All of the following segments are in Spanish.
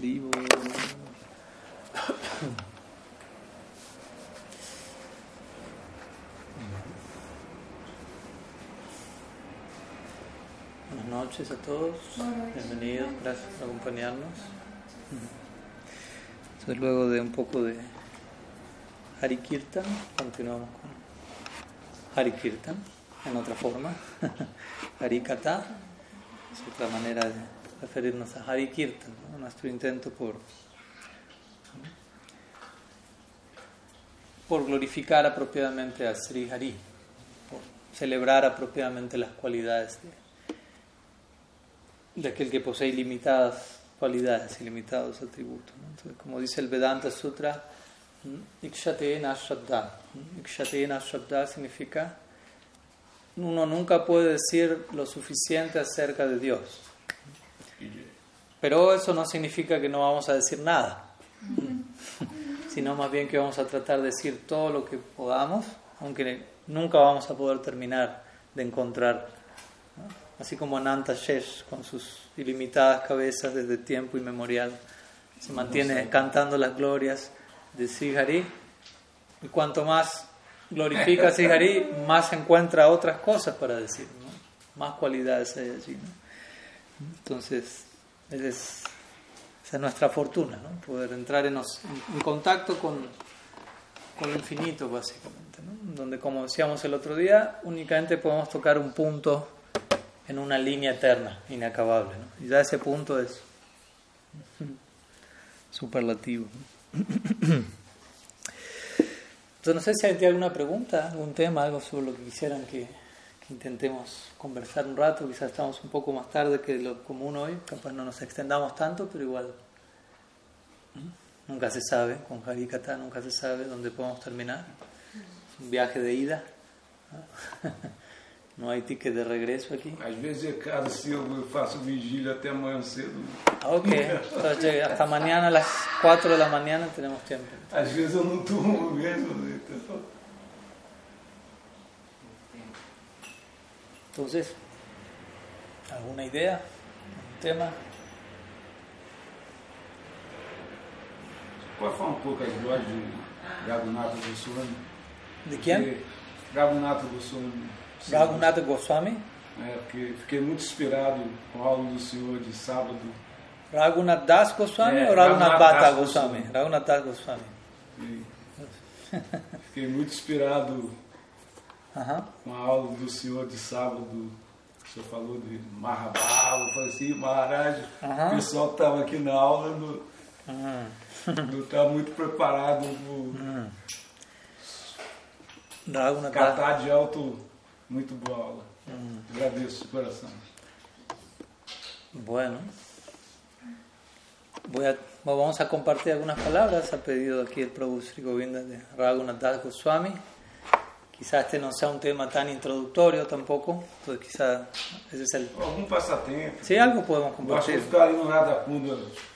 Buenas noches a todos, bienvenidos, gracias por acompañarnos. Entonces luego de un poco de Hari Kirtan, continuamos con Hari Kirtan en otra forma. Hari Kata es otra manera de referirnos a Hari Kirtan, ¿no? Nuestro intento por, por glorificar apropiadamente a Sri Hari, por celebrar apropiadamente las cualidades de aquel que posee ilimitadas cualidades, ilimitados atributos. como dice el Vedanta Sutra, Ikshate Nashraddha. Ikshate Nashraddha significa uno nunca puede decir lo suficiente acerca de Dios. Pero eso no significa que no vamos a decir nada, sino más bien que vamos a tratar de decir todo lo que podamos, aunque nunca vamos a poder terminar de encontrar así como Ananta Shesh con sus ilimitadas cabezas desde tiempo inmemorial se mantiene cantando las glorias de Srihari y cuanto más glorifica a Srihari más encuentra otras cosas para decir ¿no? más cualidades hay allí ¿no? entonces esa es, es nuestra fortuna ¿no? poder entrar en, nos, en contacto con, con lo infinito básicamente ¿no? donde como decíamos el otro día únicamente podemos tocar un punto en una línea eterna, inacabable. ¿no? Y ya ese punto es superlativo. Entonces no sé si hay alguna pregunta, algún tema, algo sobre lo que quisieran que, intentemos conversar un rato. Quizás estamos un poco más tarde que lo común hoy, capaz no nos extendamos tanto, pero igual nunca se sabe, con Harikata nunca se sabe dónde podemos terminar. Es un viaje de ida. ¿no? Há ticket de regresso aqui? Às vezes é caro eu faço vigília até amanhã cedo. Ah, ok. Entonces, hasta mañana a las 4 de la mañana tenemos tiempo. Às vezes eu não durmo mesmo. Então... Entonces, ¿alguna idea? ¿Un tema? Pode falar um pouco as glórias de Raghunatha Goswami? ¿De quién? Porque Raghunatha Goswami. Raghunatha Goswami. É, porque fiquei muito inspirado com a aula do senhor de sábado. Raghunath Das Goswami É, ou Raghunath Raghunath Bhatta Goswami? Goswami. Raghunath Das Goswami. Fiquei muito inspirado Aham. com a aula do senhor de sábado. O senhor falou de Mahabharata. Eu falei assim, Maharaj, Aham. o pessoal que estava aqui na aula não Hum. não está muito preparado para Das. catar de alto. Muito boa aula. Agradeço de coração. Bueno. Voy a, vamos a compartir algunas palabras. Ha pedido aquí el Prabhu Sri Govinda de Raghunath Das Goswami. Quizás este no sea un tema tan introductorio tampoco. Entonces quizás ese es el... Algum passatempo. Sí, algo podemos compartir.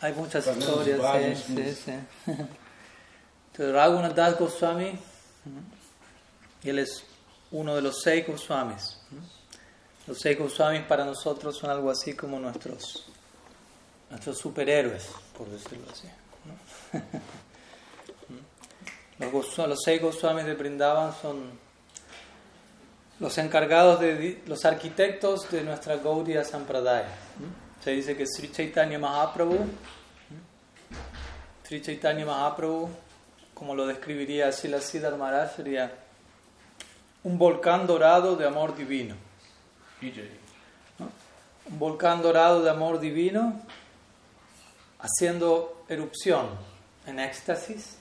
Hay muchas historias. Sí, sí, sí. Entonces Raghunath Das Goswami, y él es uno de los seis Goswamis. Los seis Goswamis para nosotros son algo así como nuestros, nuestros superhéroes, por decirlo así. ¿no? Los, los seis Goswamis de Brindavan son los encargados de los arquitectos de nuestra Gaudiya Sampradaya. Se dice que Sri Chaitanya Mahaprabhu. Sri Chaitanya Mahaprabhu, como lo describiría Sila Siddhar Maharaj, sería un volcán dorado de amor divino. Un volcán dorado de amor divino haciendo erupción en éxtasis.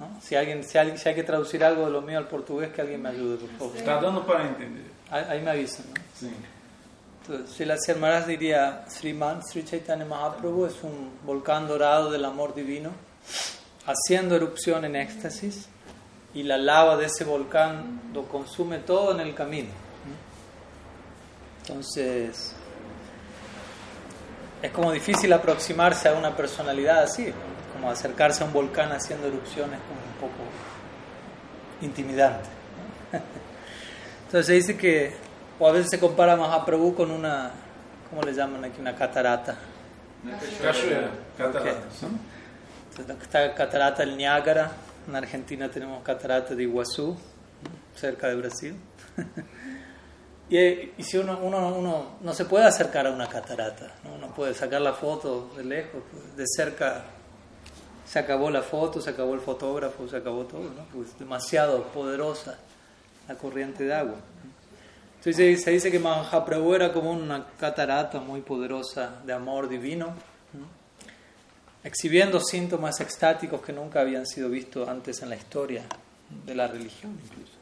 ¿No? Si, alguien, si, alguien- si hay que traducir algo de lo mío al portugués, que alguien me ayude, por favor. Está dando para entender. Ahí, ahí me avisan. ¿no? Sim. Entonces, Sri Maharaj diría, Sriman Sri Chaitanya Mahaprabhu es un volcán dorado del amor divino, haciendo erupción en éxtasis, y la lava de ese volcán lo consume todo en el camino. Entonces, es como difícil aproximarse a una personalidad así. Como acercarse a un volcán haciendo erupciones como un poco intimidante. ¿no? Entonces se dice que, o a veces se compara a Mahaprabhu con una, ¿cómo le llaman aquí? Una catarata. Catarata. Entonces, está catarata del Niágara. En Argentina tenemos catarata de Iguazú, cerca de Brasil. y, y, si uno, uno, uno, no se puede acercar a una catarata, ¿no? no puede sacar la foto de lejos, de cerca se acabó la foto, se acabó el fotógrafo, se acabó todo, ¿no? Demasiado poderosa la corriente de agua. Entonces se dice que Mahaprabhu era como una catarata muy poderosa de amor divino, exhibiendo síntomas extáticos que nunca habían sido vistos antes en la historia de la religión incluso.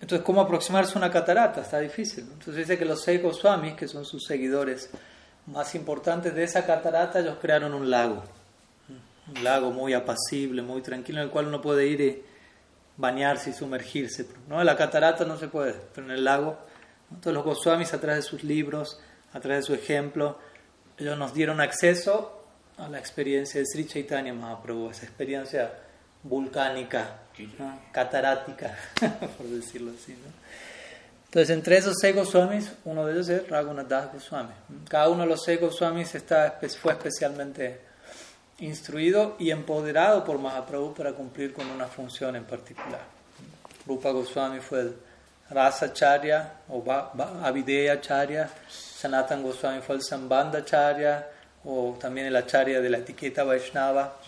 Entonces, ¿cómo aproximarse a una catarata? Está difícil. Entonces dice que los seis Goswamis, que son sus seguidores, más importantes de esa catarata, ellos crearon un lago. Un lago muy apacible, muy tranquilo, en el cual uno puede ir y bañarse y sumergirse. ¿no? En la catarata no se puede, pero en el lago. Todos los Goswamis, a través de sus libros, a través de su ejemplo, ellos nos dieron acceso a la experiencia de Sri Chaitanya Mahaprabhu, esa experiencia volcánica, catarática, por decirlo así. ¿no? Entonces, entre esos seis Goswamis, uno de ellos es Raghunath Goswami. Cada uno de los seis Goswamis está, fue especialmente instruido y empoderado por Mahaprabhu para cumplir con una función en particular. Rupa Goswami fue el Rasa Charya o Avideya Charya, Sanatan Goswami fue el Sambandha Charya o también el Acharya de la etiqueta Vaishnava,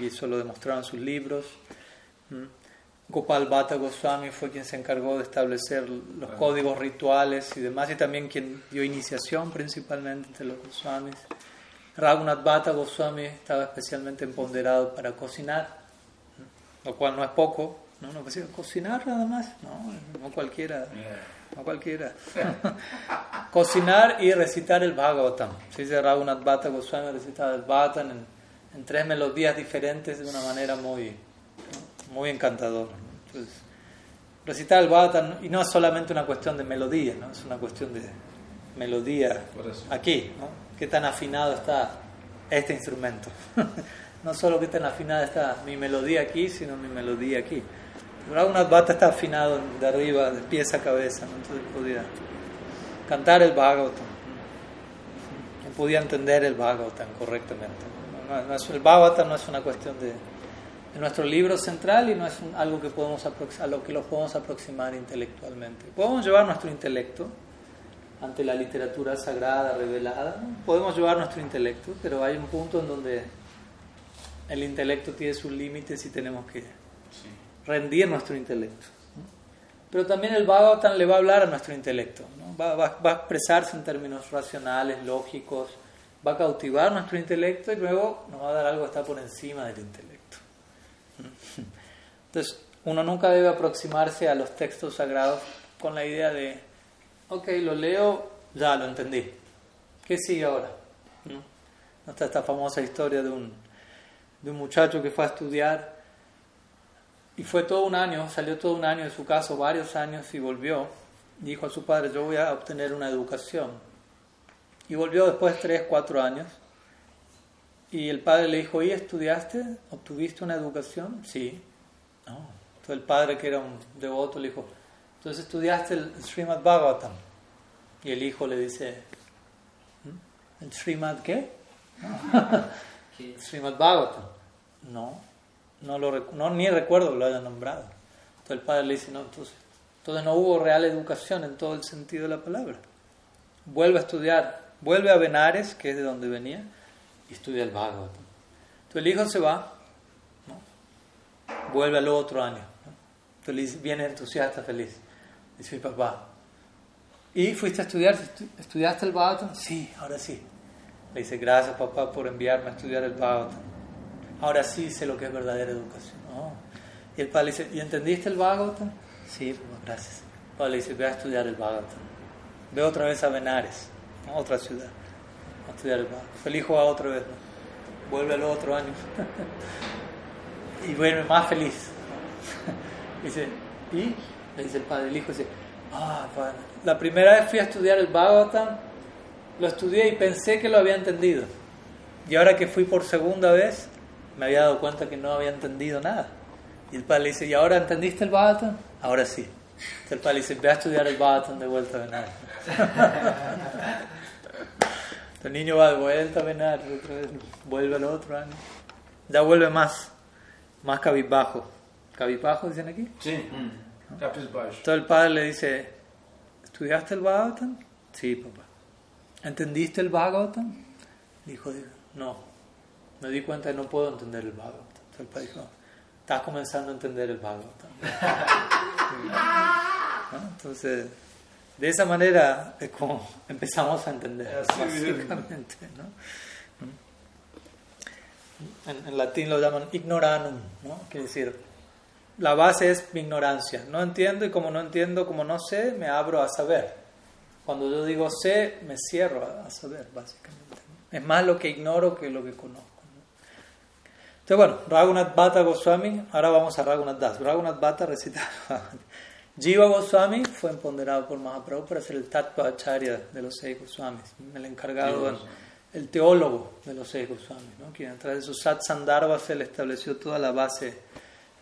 y eso lo demostraron sus libros. Gopal Bhatta Goswami fue quien se encargó de establecer los códigos rituales y demás, y también quien dio iniciación principalmente entre los Goswamis. Raghunath Bhatta Goswami estaba especialmente empoderado para cocinar, lo cual no es poco, ¿no? No decir, cocinar nada más, no, no cualquiera, no cualquiera. cocinar y recitar el Bhagavatam. Se dice Raghunath Bhatta Goswami recitaba el Bhagavatam en, en tres melodías diferentes de una manera muy muy encantador. Entonces, recitar el Bhagavatam, y no es solamente una cuestión de melodía, ¿no? es una cuestión de melodía aquí, ¿no? qué tan afinado está este instrumento. no solo qué tan afinada está mi melodía aquí, sino mi melodía aquí. una Bhatta está afinado de arriba, de pies a cabeza, ¿no? entonces podía cantar el Bhagavatam. Podía entender el Bhagavatam correctamente. No, es, el Bhagavatam no es una cuestión de nuestro libro central y no es algo que podemos a lo que lo podemos aproximar intelectualmente. Podemos llevar nuestro intelecto ante la literatura sagrada, revelada, podemos llevar nuestro intelecto, pero hay un punto en donde el intelecto tiene sus límites y tenemos que rendir nuestro intelecto. Pero también el Bhagavatam le va a hablar a nuestro intelecto, va, va, va a expresarse en términos racionales, lógicos, va a cautivar nuestro intelecto y luego nos va a dar algo que está por encima del intelecto. Entonces, uno nunca debe aproximarse a los textos sagrados con la idea de, ok, lo leo, ya lo entendí. ¿Qué sigue ahora? ¿No? esta famosa historia de un, de un muchacho que fue a estudiar y fue todo un año, salió todo un año de su casa, varios años, y volvió. Dijo a su padre, yo voy a obtener una educación. Y volvió después de tres, cuatro años y el padre le dijo, ¿y estudiaste? ¿Obtuviste una educación? Sí. No. Entonces el padre, que era un devoto, le dijo, entonces estudiaste el Srimad Bhagavatam. Y el hijo le dice, ¿Mm? ¿el Srimad qué? ¿El Srimad Bhagavatam. No, no, lo, no, ni recuerdo que lo haya nombrado. Entonces el padre le dice, no, entonces, entonces no hubo real educación en todo el sentido de la palabra. Vuelve a estudiar, vuelve a Benares, que es de donde venía, y estudia el Bhagavatam. Entonces el hijo se va, vuelve al otro año. Entonces viene entusiasta, feliz. Dice mi papá, ¿y fuiste a estudiar? ¿Estudiaste el Bhagavatam? Sí, ahora sí. Le dice, gracias papá por enviarme a estudiar el Bhagavatam. Ahora sí sé lo que es verdadera educación. Y el padre le dice, ¿y entendiste el Bhagavatam? Sí, papá, gracias. El padre le dice, ve a estudiar el Bhagavatam. Ve otra vez a Benares, otra ciudad a estudiar el El hijo va otra vez, vuelve al otro año y vuelve más feliz. dice, ¿y? Le dice el padre, el hijo dice, ah, padre, la primera vez fui a estudiar el Bhagavatam, lo estudié y pensé que lo había entendido. Y ahora que fui por segunda vez, me había dado cuenta que no había entendido nada. Y el padre le dice, ¿y ahora entendiste el Bhagavatam? Ahora sí. El padre dice, ve a estudiar el Bhattan de vuelta a Benar. el niño va de vuelta a Benar, otra vez vuelve al otro año. Ya vuelve más, más cabizbajo. ¿Cabizbajo dicen aquí? Sí. Cabizbajo. Entonces el padre le dice, ¿estudiaste el Bhagavatam? Sí, papá. ¿Entendiste el Bhagavatam? Dijo, no. Me di cuenta que no puedo entender el Bhagavatam. Entonces el padre dijo, estás comenzando a entender el Bhagavatam. Entonces, de esa manera es como empezamos a entender, básicamente. ¿no? En, en, latín lo llaman ignoranum, ¿no? quiere decir, la base es mi ignorancia. No entiendo y como no entiendo, como no sé, me abro a saber. Cuando yo digo sé, me cierro a, a saber, básicamente. Es más lo que ignoro que lo que conozco. Entonces, bueno, Raghunath Bhatta Goswami, ahora vamos a Raghunath Das. Raghunath Bhatta recita. Jiva Goswami fue empoderado por Mahaprabhu para ser el Tattva Acharya de los seis Goswamis, el encargado, el, el teólogo de los seis Goswamis, quien a través de su Sat Sandarbha se le estableció toda la base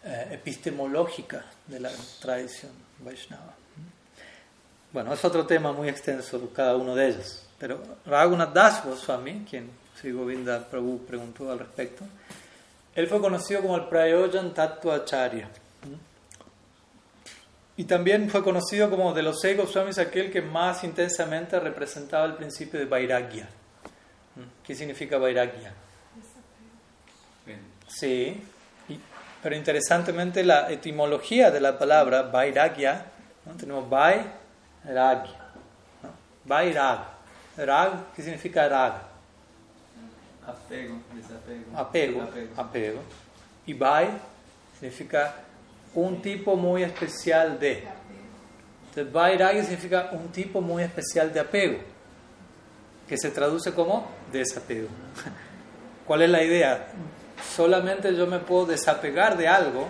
eh, epistemológica de la tradición Vaishnava. Bueno, es otro tema muy extenso cada uno de ellos, pero Raghunath Das Goswami, quien Sri Govinda Prabhu preguntó al respecto, él fue conocido como el Prayojan Tattva Acharya. Y también fue conocido como de los seis Goswamis aquel que más intensamente representaba el principio de Vairagya. ¿Qué significa Vairagya? Sí, pero interesantemente la etimología de la palabra Vairagya, ¿no? tenemos Vairagya, ¿no? Vairag. Rag, ¿qué significa rag? Apego, desapego. Apego, apego. apego. Y Vai significa un tipo muy especial de. Entonces, Vairagya significa un tipo muy especial de apego, que se traduce como desapego. ¿Cuál es la idea? Solamente yo me puedo desapegar de algo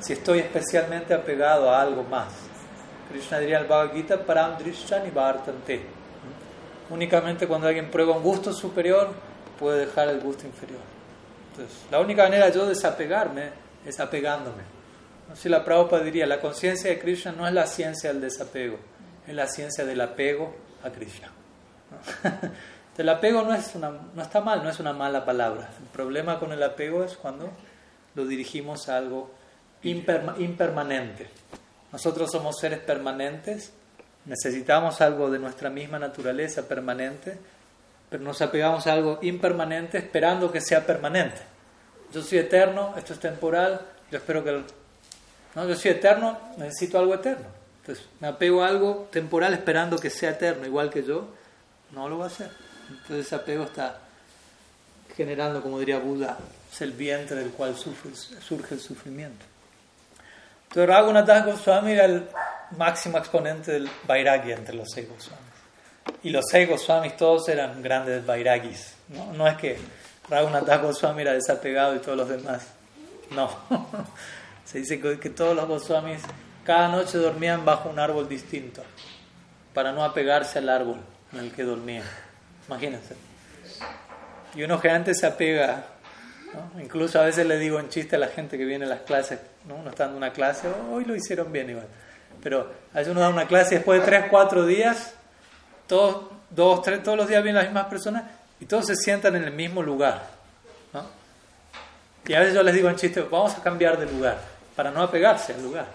si estoy especialmente apegado a algo más. Krishna diría al Bhagavad Gita, Param Drishchan y Bhartante. Únicamente cuando alguien prueba un gusto superior, puede dejar el gusto inferior. Entonces, la única manera de yo desapegarme es apegándome. Si la Prabhupada diría, la conciencia de Krishna no es la ciencia del desapego, es la ciencia del apego a Krishna. El apego no, es una, no está mal, no es una mala palabra. El problema con el apego es cuando lo dirigimos a algo imperma, impermanente. Nosotros somos seres permanentes, necesitamos algo de nuestra misma naturaleza permanente, pero nos apegamos a algo impermanente esperando que sea permanente. Yo soy eterno, esto es temporal, yo espero que... ¿no? Yo soy eterno, necesito algo eterno. Entonces me apego a algo temporal esperando que sea eterno, igual que yo, no lo va a hacer. Entonces ese apego está generando, como diría Buda, es el vientre del cual surge el sufrimiento. Entonces Raghunath Goswami era el máximo exponente del Vairagya entre los seis Goswamis. Y los seis Goswamis todos eran grandes Vairagis. No, no es que Raghunath Goswami era desapegado y todos los demás. No. Se dice que todos los Goswamis cada noche dormían bajo un árbol distinto para no apegarse al árbol en el que dormían. Imagínense. Y uno que antes se apega, incluso a veces le digo en chiste a la gente que viene a las clases, ¿no? uno está dando una clase, hoy lo hicieron bien igual, pero a veces uno da una clase y después de 3, 4 días, todos, dos, tres, todos los días vienen las mismas personas y todos se sientan en el mismo lugar. Y a veces yo les digo en chiste, vamos a cambiar de lugar para no apegarse al lugar.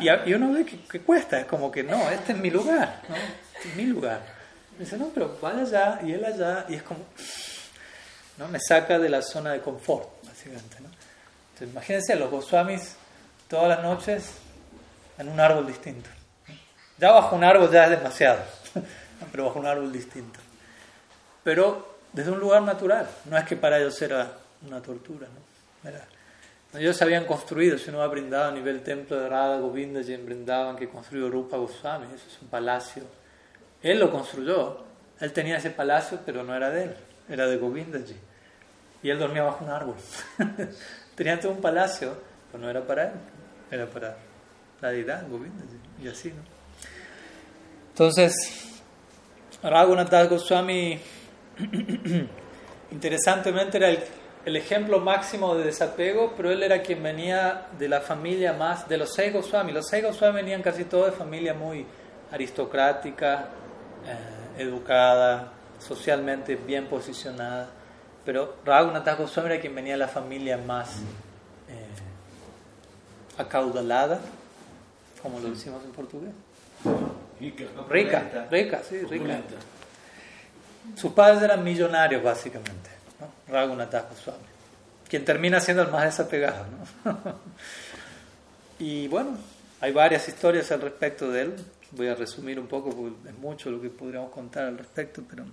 Y, uno ve que, cuesta, es como que no, este es mi lugar, ¿no? es mi lugar. Me dice, no, pero vaya allá y él allá, y es como, ¿no? Me saca de la zona de confort, básicamente, ¿no? Entonces, imagínense los Goswamis todas las noches en un árbol distinto. Ya bajo un árbol ya es demasiado, pero bajo un árbol distinto. Pero desde un lugar natural, no es que para ellos era una tortura, ¿no? Era, ellos habían construido, si uno ha brindado a nivel templo de Radha Govinda en Brindavan que construyó Rupa Goswami, eso es un palacio él lo construyó. Él tenía ese palacio, pero no era de él, era de Govindaji. Y él dormía bajo un árbol. tenía todo un palacio, pero no era para él, era para la deidad, Govindaji. Y así, ¿no? Entonces, Raghunath Goswami, interesantemente, era el, el ejemplo máximo de desapego, pero él era quien venía de la familia más, de los seis Goswami. Los seis Goswami venían casi todos de familia muy aristocrática, eh, educada, socialmente bien posicionada. Pero Raghunath Goswami era quien venía de la familia más eh, acaudalada, como lo decimos en portugués. Rica. Rica, rica, sí, rica. Sus padres eran millonarios, básicamente. ¿no? Raghunath Goswami, quien termina siendo el más desapegado. ¿no? y bueno, hay varias historias al respecto de él. Voy a resumir un poco porque es mucho lo que podríamos contar al respecto, pero,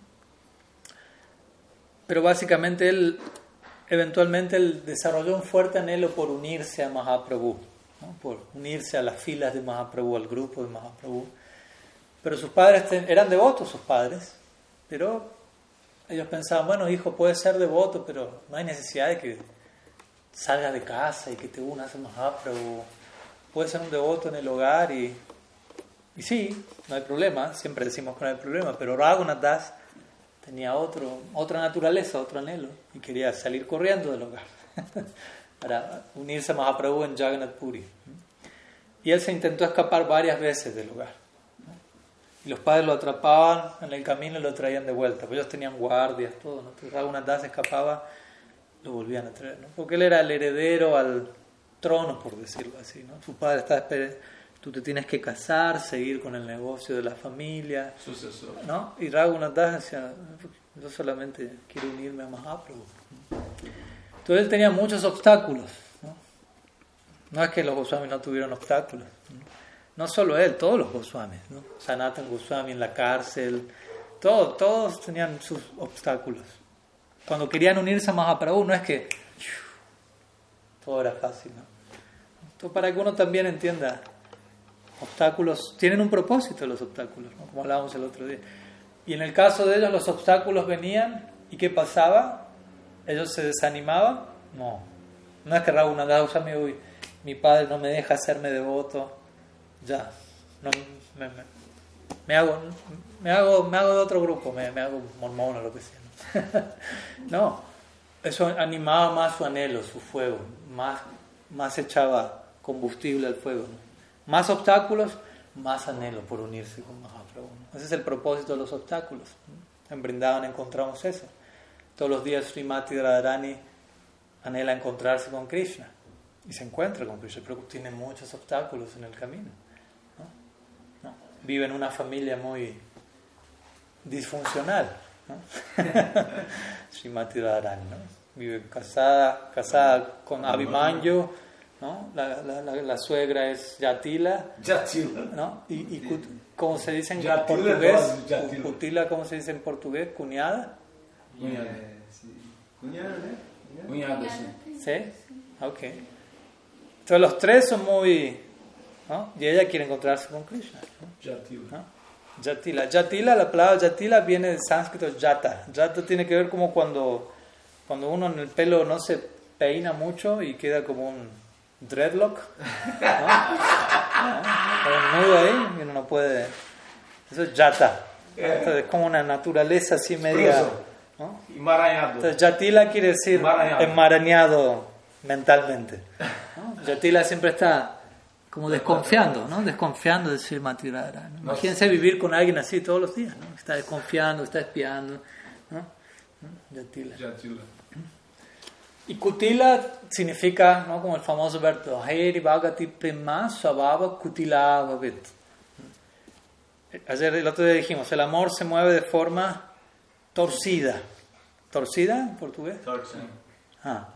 pero básicamente él eventualmente él desarrolló un fuerte anhelo por unirse a Mahaprabhu, ¿no? por unirse a las filas de Mahaprabhu, al grupo de Mahaprabhu. Pero sus padres eran devotos, sus padres, pero ellos pensaban, bueno, hijo, puedes ser devoto, pero no hay necesidad de que salgas de casa y que te unas a Mahaprabhu. Puedes ser un devoto en el hogar y, y sí, no hay problema, siempre decimos que no hay problema, pero Raghunath tenía otro, otra naturaleza, otro anhelo y quería salir corriendo del hogar para unirse a Mahaprabhu en Jagannath Puri. Y él se intentó escapar varias veces del hogar. Y los padres lo atrapaban en el camino y lo traían de vuelta. Pues ellos tenían guardias, todo. ¿no? Entonces Raghunath Das escapaba, lo volvían a traer. ¿no? Porque él era el heredero al trono, por decirlo así. ¿no? Su padre estaba esperando tú te tienes que casar, seguir con el negocio de la familia. Sucesor. ¿no? Y Raghunath decía, yo solamente quiero unirme a Mahaprabhu. Entonces él tenía muchos obstáculos. ¿no? no es que los Goswamis no tuvieron obstáculos. ¿no? no solo él, todos los Goswamis. ¿no? Sanatan Goswami en la cárcel, todos, todos tenían sus obstáculos. Cuando querían unirse a Mahaprabhu, no es que todo era fácil. ¿no? Entonces, para que uno también entienda obstáculos tienen un propósito los obstáculos, ¿no? como hablábamos el otro día. Y en el caso de ellos los obstáculos venían y ¿qué pasaba? ¿Ellos se desanimaban? No. No es que Raghunath Das mi, uy, mi padre no me deja hacerme devoto, ya, no, me, me, me, hago, me, hago, me hago de otro grupo, me, me hago mormón o lo que sea. no, eso animaba más su anhelo, su fuego, más, más echaba combustible al fuego. ¿no? Más obstáculos, más anhelo por unirse con Mahaprabhu. Ese es el propósito de los obstáculos. En Brindavan encontramos eso. Todos los días Srimati Radharani anhela encontrarse con Krishna y se encuentra con Krishna, pero tiene muchos obstáculos en el camino. ¿no? ¿No? Vive en una familia muy disfuncional. ¿no? Srimati Radharani ¿no? vive casada, casada con Abhimanyu ¿no? La, la, la, la, suegra es Yatila. Yatila. ¿no? Y, y cut, ¿cómo se dice en Yatila portugués? Yatila. Cutila, ¿cómo se dice en portugués? ¿Cuñada? Cuñada. Eh, sí. Cuñada, ¿eh? Cuñada, sí. ¿Sí? Ok. Entonces los tres son muy... ¿no? Y ella quiere encontrarse con Krishna. ¿no? Yatila. ¿no? Yatila. Yatila, la palabra Yatila viene del sánscrito Yata. Yata tiene que ver como cuando, cuando uno en el pelo no se peina mucho y queda como un dreadlock, ¿no? nudo ahí y uno no puede. Eso es yata. Entonces, es como una naturaleza así media. ¿no? Enmarañado. Entonces, yatila quiere decir Enmarañado. enmarañado mentalmente. Yatila siempre está como desconfiando, ¿no? Desconfiando de Sri Matirara. ¿no? Imagínense vivir con alguien así todos los días, ¿no? Está desconfiando, está espiando. ¿no? Yatila. Yatila. Y Kutila significa, ¿no? como el famoso verso, Heri Bhagati Prema Swabhava Kutila Bhavit. Ayer el otro día dijimos, el amor se mueve de forma torcida. ¿Torcida en portugués? Torta. Ah.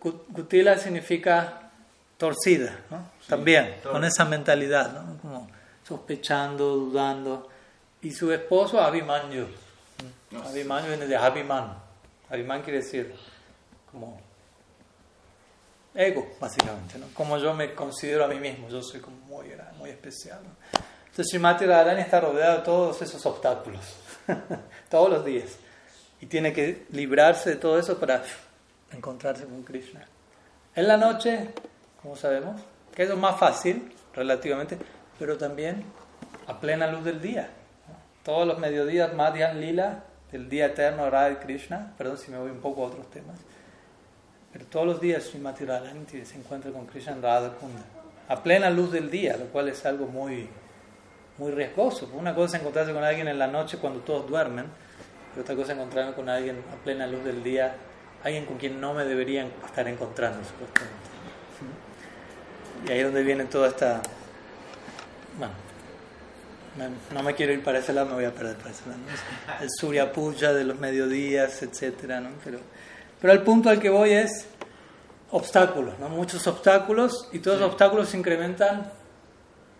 Kutila significa torcida, ¿no? Sí, También, con esa mentalidad, ¿no? Como sospechando, dudando. Y su esposo, Abhimanyu. Abhimanyu viene de Abhiman. Abhiman quiere decir como ego, básicamente, ¿no? Como yo me considero a mí mismo, yo soy como muy, muy especial. ¿no? Entonces Srimati Radharani está rodeado de todos esos obstáculos, todos los días, y tiene que librarse de todo eso para encontrarse con Krishna. En la noche, como sabemos, que es lo más fácil, relativamente, pero también a plena luz del día. Todos los mediodías, Madhyan Lila, el día eterno Radha Krishna, perdón si me voy un poco a otros temas, Pero todos los días Srimati Radhanti se encuentra con Krishna en a plena luz del día, lo cual es algo muy, muy riesgoso. Una cosa es encontrarse con alguien en la noche cuando todos duermen, pero otra cosa es encontrarme con alguien a plena luz del día, alguien con quien no me deberían estar encontrando, supuestamente. Y ahí es donde viene toda esta... Bueno, no me quiero ir para ese lado, me voy a perder para ese lado. El Surya Puja de los mediodías, etcétera, ¿no? Pero, pero el punto al que voy es obstáculos, ¿no? Muchos obstáculos y todos los obstáculos incrementan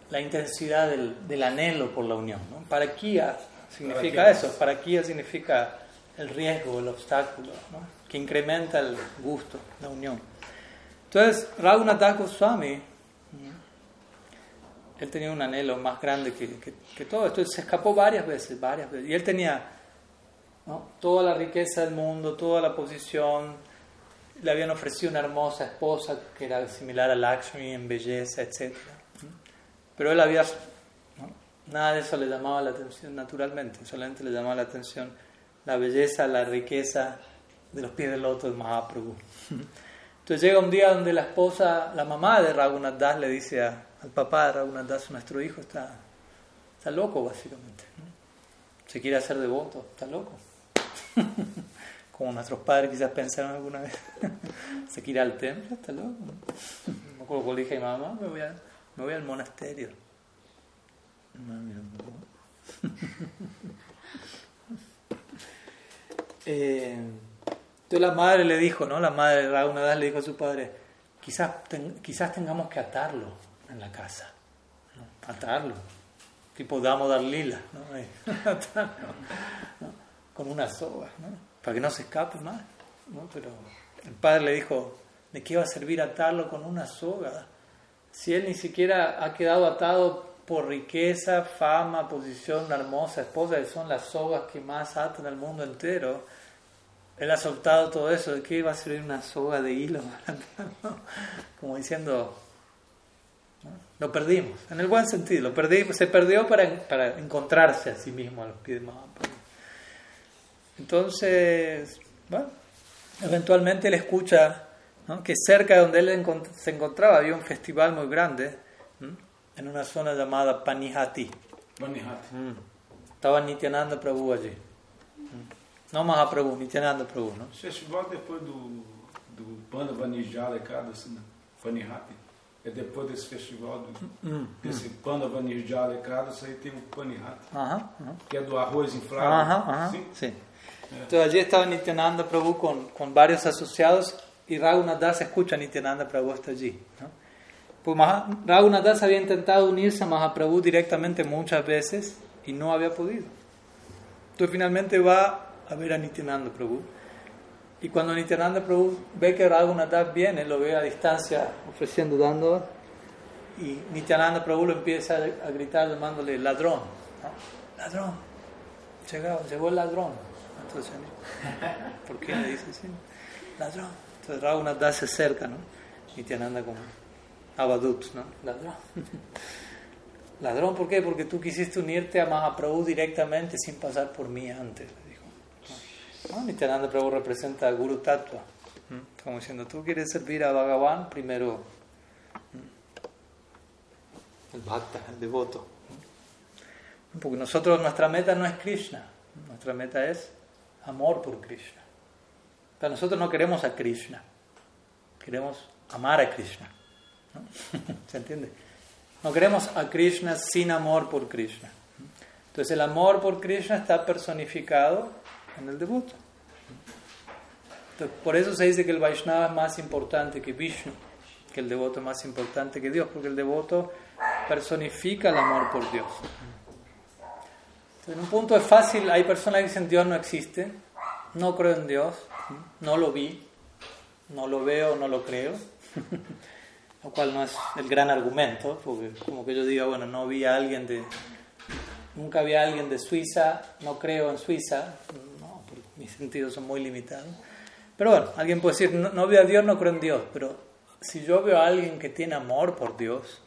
la intensidad del, del anhelo por la unión, ¿no? Para Kia significa eso, para Kia significa el riesgo, el obstáculo, ¿no? Que incrementa el gusto, la unión. Entonces, Raghunath Goswami él tenía un anhelo más grande que, que, todo esto. Se escapó varias veces, varias veces. Y él tenía toda la riqueza del mundo, toda la posición. Le habían ofrecido una hermosa esposa que era similar a Lakshmi en belleza, etc. Pero él había... Nada de eso le llamaba la atención naturalmente. Solamente le llamaba la atención la belleza, la riqueza de los pies del loto de Mahaprabhu. Entonces llega un día donde la esposa, la mamá de Raghunath Das le dice a, al papá de Raghunath Das, nuestro hijo está, está loco básicamente. Se quiere hacer devoto, está loco. Como nuestros padres quizás pensaron alguna vez. Se quiere al templo, está loco. Me acuerdo cuando dije a mi mamá, me voy, me voy al monasterio. eh, entonces la madre le dijo, ¿no? La madre de Das le dijo a su padre, quizás, quizás tengamos que atarlo en la casa, atarlo, tipo Damodar Lila, ¿no? atarlo. Con una soga, ¿no? para que no se escape más. ¿no? Pero el padre le dijo, ¿de qué va a servir atarlo con una soga? Si él ni siquiera ha quedado atado por riqueza, fama, posición, una hermosa esposa, que son las sogas que más atan al mundo entero él ha soltado todo eso, ¿de qué va a servir una soga de hilo? Como diciendo, lo perdimos, en el buen sentido, lo perdimos, se perdió para, para encontrarse a sí mismo a los pies de Mahaprabhu. Entonces, bueno, eventualmente él escucha que cerca de donde él se encontraba había un festival muy grande, en una zona llamada Panihati. Panihati. Mm. Estaba Nityananda Prabhu allí. Não Mahaprabhu, Nityananda Prabhu, não? O festival depois do, do Panda Vanijala Ekadasi, né? Panihati. É depois desse festival, do, hum, desse hum. Panda Vanijala Ekadasi, aí tem o Panihati. Aham, aham. Que é do arroz inflável. Aham, aham, sim. sim. É. Então, allí estava Nityananda Prabhu com, com vários associados e Raghunath Das escucha Nityananda Prabhu hasta allí. ¿no? Pues había intentado unirse a Mahaprabhu directamente muchas veces y no había podido. Entonces finalmente va a ver a Nityananda Prabhu. Y cuando Nityananda Prabhu ve que Raghunath viene, lo ve a distancia ofreciendo, dando, y Nityananda Prabhu lo empieza a gritar llamándole ladrón. Ladrón. Llegó, llegó el ladrón. Entonces, ¿por qué le dice así? Ladrón. Entonces Raghunath se acerca, ¿no? Nityananda como Abadut, ¿no? Ladrón. Ladrón, ¿por qué? Porque tú quisiste unirte a Mahaprabhu directamente sin pasar por mí antes. ¿No? Nityananda Prabhu representa a Guru Tattva. Como diciendo, tú quieres servir a Bhagavan, primero el bhakta, el devoto. Porque nosotros, nuestra meta no es Krishna, nuestra meta es amor por Krishna. Pero nosotros no queremos a Krishna, queremos amar a Krishna. ¿Se entiende? No queremos a Krishna sin amor por Krishna. Entonces el amor por Krishna está personificado en el devoto. por eso se dice que el Vaishnava es más importante que Vishnu, que el devoto es más importante que Dios, porque el devoto personifica el amor por Dios. en un punto es fácil, hay personas que dicen Dios no existe, no creo en Dios, no lo vi, no lo veo, no lo creo, lo cual no es el gran argumento, porque como que yo diga, bueno, no vi a alguien de, nunca vi a alguien de Suiza, no creo en Suiza, mis sentidos son muy limitados. Pero bueno, alguien puede decir, no, veo a Dios, no creo en Dios, pero si yo veo a alguien que tiene amor por Dios,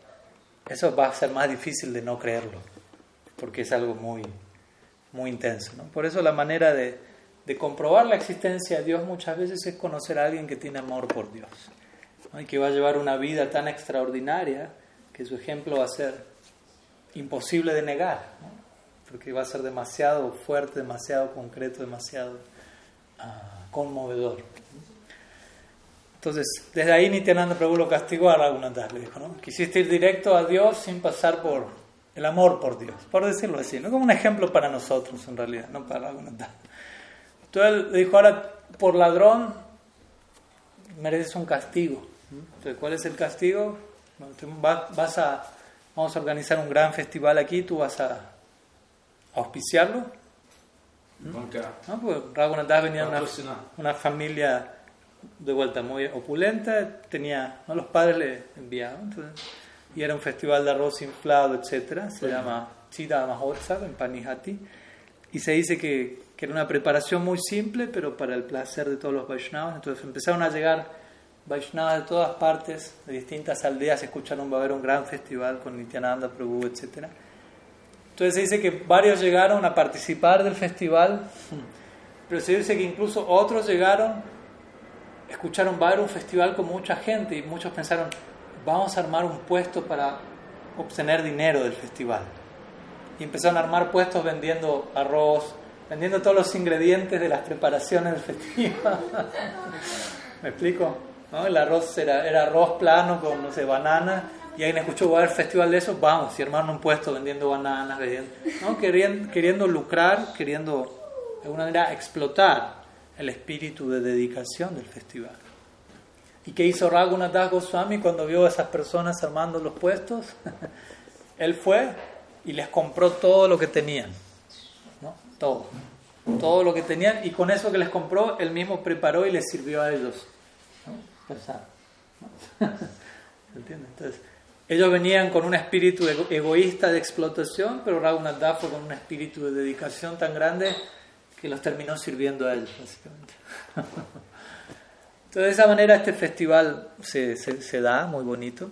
eso va a ser más difícil de no creerlo, porque es algo muy, muy intenso. ¿no? Por eso la manera de, de comprobar la existencia de Dios muchas veces es conocer a alguien que tiene amor por Dios y que va a llevar una vida tan extraordinaria que su ejemplo va a ser imposible de negar, porque va a ser demasiado fuerte, demasiado concreto, demasiado ah, conmovedor. Entonces, desde ahí Nityananda Prabhu lo castigó a Raghunath, le dijo, ¿no? Quisiste ir directo a Dios sin pasar por el amor por Dios, por decirlo así, ¿no? Como un ejemplo para nosotros en realidad, no para Raghunath. Entonces le dijo, ahora, por ladrón, mereces un castigo. Entonces, ¿cuál es el castigo? Vas a, vamos a organizar un gran festival aquí, tú vas a auspiciarlo. ¿No? Pues Raghunath venía de una, una familia de vuelta muy opulenta, tenía, ¿no? los padres le enviaban, y era un festival de arroz inflado, etcétera, se llama Chida Mahotsav en Panihati, y se dice que, que, era una preparación muy simple, pero para el placer de todos los Vaishnavas, entonces empezaron a llegar Vaishnavas de todas partes, de distintas aldeas, escucharon va a haber un gran festival con Nityananda Prabhu, etcétera. Entonces se dice que varios llegaron a participar del festival, pero se dice que incluso otros llegaron escucharon, va a haber un festival con mucha gente y muchos pensaron, vamos a armar un puesto para obtener dinero del festival. Y empezaron a armar puestos vendiendo arroz, vendiendo todos los ingredientes de las preparaciones del festival. ¿Me explico? ¿No? El arroz era, era arroz plano con, no sé, banana. Y alguien escuchó, va a haber festival de eso, vamos, y armaron un puesto vendiendo bananas, vendiendo, ¿no? queriendo, queriendo lucrar, queriendo de alguna manera explotar el espíritu de dedicación del festival. ¿Y qué hizo Raghunath Goswami cuando vio a esas personas armando los puestos? Él fue y les compró todo lo que tenían. ¿no? Todo. Todo lo que tenían. Y con eso que les compró, él mismo preparó y les sirvió a ellos. ¿no? Entonces, ellos venían con un espíritu egoísta de explotación, pero Raghunath fue con un espíritu de dedicación tan grande que los terminó sirviendo a ellos, básicamente. Entonces, de esa manera este festival se, da, muy bonito.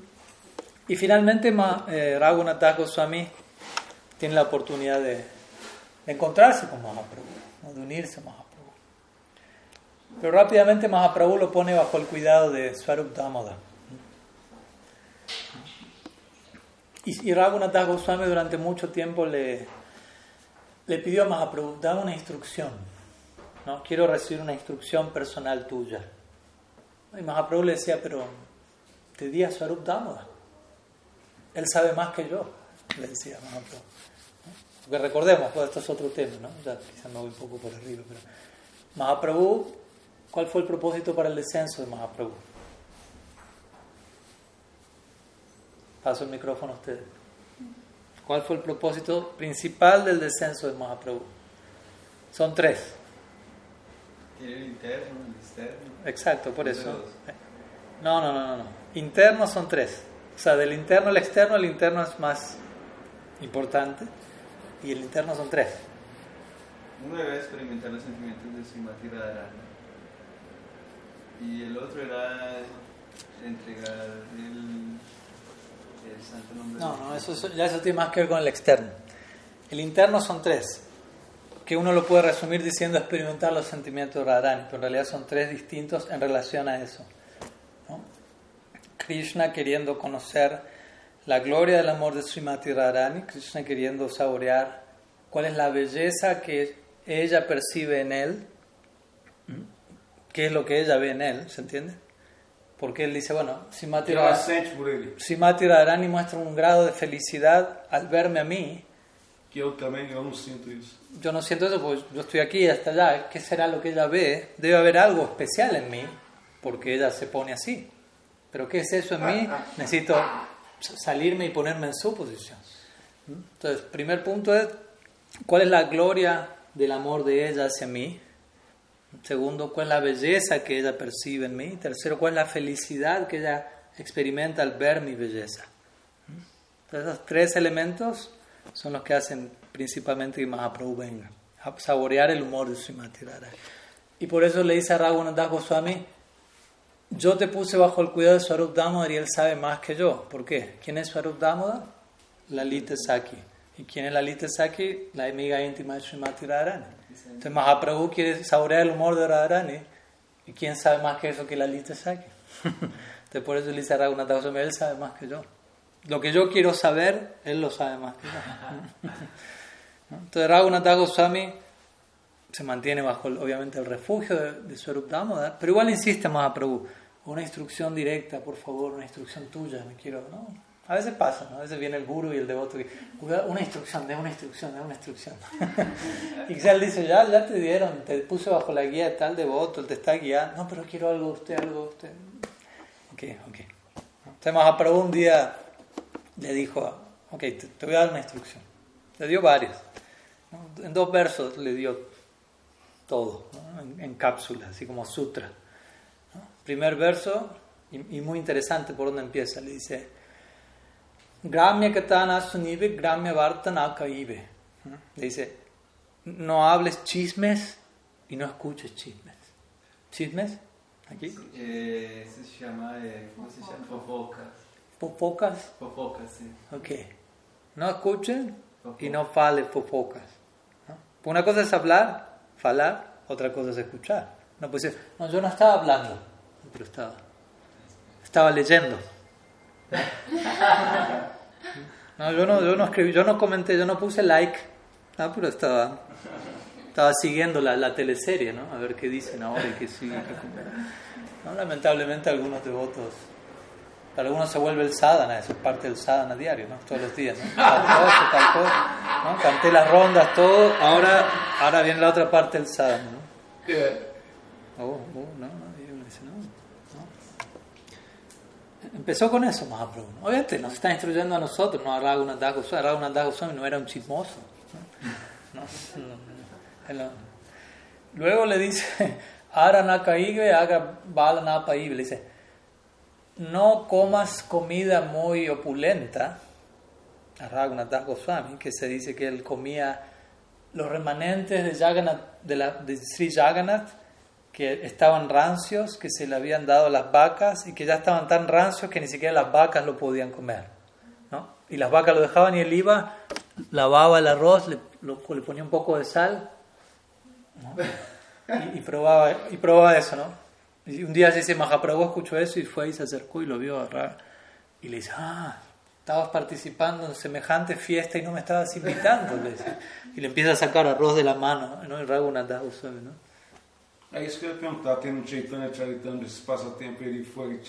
Y finalmente, eh, Raghunath Goswami tiene la oportunidad de, encontrarse con Mahaprabhu, de unirse a Mahaprabhu. Pero rápidamente Mahaprabhu lo pone bajo el cuidado de Swarup Damoda. Y, y Raghunath Goswami durante mucho tiempo le, le pidió a Mahaprabhu, dame una instrucción, ¿no? quiero recibir una instrucción personal tuya. Y Mahaprabhu le decía, pero te di a Swarup Damoda. Él sabe más que yo, le decía Mahaprabhu. Porque recordemos, pues esto es otro tema, ¿no? ya quizás me voy un poco por arriba, Mahaprabhu, ¿cuál fue el propósito para el descenso de Mahaprabhu? Paso el micrófono a ustedes. ¿Cuál fue el propósito principal del descenso de Mahaprabhu? Son tres. Tiene el interno, el externo. Exacto, por eso. No, no, no, no, no. Internos son tres. O sea, del interno al externo, el interno es más importante y el interno son tres. Uno debe experimentar los sentimientos de Srimati Radharani y el otro era entregar el no, no, eso, ya eso tiene más que ver con el externo. El interno son tres, que uno lo puede resumir diciendo experimentar los sentimientos de Radharani, pero en realidad son tres distintos en relación a eso. Krishna queriendo conocer la gloria del amor de Srimati Radharani, Krishna queriendo saborear cuál es la belleza que ella percibe en él, qué es lo que ella ve en él, ¿se entiende? Porque él dice, bueno, si Mati, si Mati Radharani muestra un grado de felicidad al verme a mí, que yo también yo no siento eso. Yo no siento eso porque yo estoy aquí y hasta allá. ¿Qué será lo que ella ve? Debe haber algo especial en mí porque ella se pone así. Pero ¿qué es eso en mí? Necesito salirme y ponerme en su posición. Entonces, primer punto es, ¿cuál es la gloria del amor de ella hacia mí? Segundo, cuál es la belleza que ella percibe en mí. Tercero, cuál es la felicidad que ella experimenta al ver mi belleza. Entonces, esos tres elementos son los que hacen principalmente que Mahaprabhu venga a saborear el humor de Srimati Radharani. Y por eso le dice a Raghunath Goswami, yo te puse bajo el cuidado de Swarup Damodar y él sabe más que yo. ¿Por qué? ¿Quién es Swarup Damodar? Lalita Saki. ¿Y quién es Lalita Saki? La amiga íntima de Srimati Radharani. Entonces Mahaprabhu quiere saborear el humor de Radharani y quién sabe más que eso que la lista saque. Entonces por eso él dice Raghunath Goswami, él sabe más que yo. Lo que yo quiero saber, él lo sabe más que yo. Entonces Raghunath Goswami se mantiene bajo, obviamente, el refugio de, de Swarup Damodar, pero igual insiste Mahaprabhu, una instrucción directa, por favor, una instrucción tuya, me quiero, ¿no? A veces pasa, ¿no? A veces viene el guru y el devoto que, una instrucción, de una instrucción, de una instrucción. y quizás él dice, ya, ya te dieron, te puse bajo la guía de tal devoto, él te está guiando, no, pero quiero algo de usted, algo de usted. Ok, ok. Entonces Mahaprabhu un día le dijo, ok, te, voy a dar una instrucción. Le dio varias. En dos versos le dio todo, en, cápsulas, así como sutra. Primer verso, y, y muy interesante por dónde empieza, le dice, Gramya katana sunive, gramya vartana kaive. Dice, no hables chismes y no escuches chismes. ¿Chismes? ¿Aquí? Eh, se llama, eh, ¿cómo se llama? Fofocas. ¿Fofocas? Fofocas, sí. Ok. No escuchen y no fale fofocas. Una cosa es hablar, falar, otra cosa es escuchar. No puede ser, no, yo no estaba hablando, pero estaba, estaba leyendo. No, yo no, yo no escribí, yo no comenté, yo no puse like, no, pero estaba, estaba siguiendo la, la teleserie, ¿no? A ver qué dicen ahora y qué sigue. ¿no? Lamentablemente algunos devotos, para algunos se vuelve el sadhana, eso es parte del sadhana diario, ¿no? Todos los días, ¿no? Tal cosa, tal cosa, ¿no? Canté las rondas, todo, ahora, ahora viene la otra parte del sadhana, ¿no? Oh, oh, no, no. Empezó con eso Mahaprabhu. Obviamente nos está instruyendo a nosotros, no a Raghunath Goswami. Raghunath Goswami no era un chismoso. Luego le dice, Aranakaive, haga. Le dice, no comas comida muy opulenta. A Raghunath Goswami, que se dice que él comía los remanentes de, Jagannath, de, la, de Sri Jagannath que estaban rancios, que se le habían dado a las vacas y que ya estaban tan rancios que ni siquiera las vacas lo podían comer. ¿no? Y las vacas lo dejaban y él iba, lavaba el arroz, le, le ponía un poco de sal y, probaba, y probaba eso. ¿no? Y un día se dice, Mahaprabhu escuchó eso y fue y se acercó y lo vio agarrar y le dice, ah, estabas participando en semejante fiesta y no me estabas invitando. Y le empieza a sacar arroz de la mano, ¿no? el Raghunath ¿no? É isso que eu ia perguntar, tem no Chaitanya Charitamrita, esse passatempo, ele foi,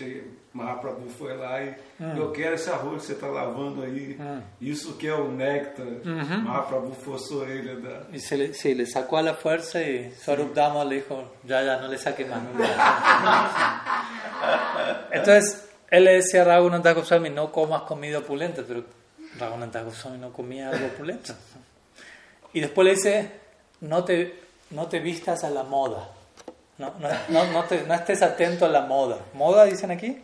Mahaprabhu foi lá e hum. eu quero esse arroz que você está lavando aí, hum. isso que é o néctar, uhum. Mahaprabhu forçou ele a dar. E se le, sí, le sacó a la fuerza y Swarup Dama le dijo, ya, ya, no le saque más. Entonces, él le decía a Raghunath Goswami, no comas comida opulenta, pero Raghunath Goswami no comía algo opulento. Y después le dice, no te, no te vistas a la moda. No, no, no, no, te, no, estés atento a la moda. ¿Moda dicen aquí?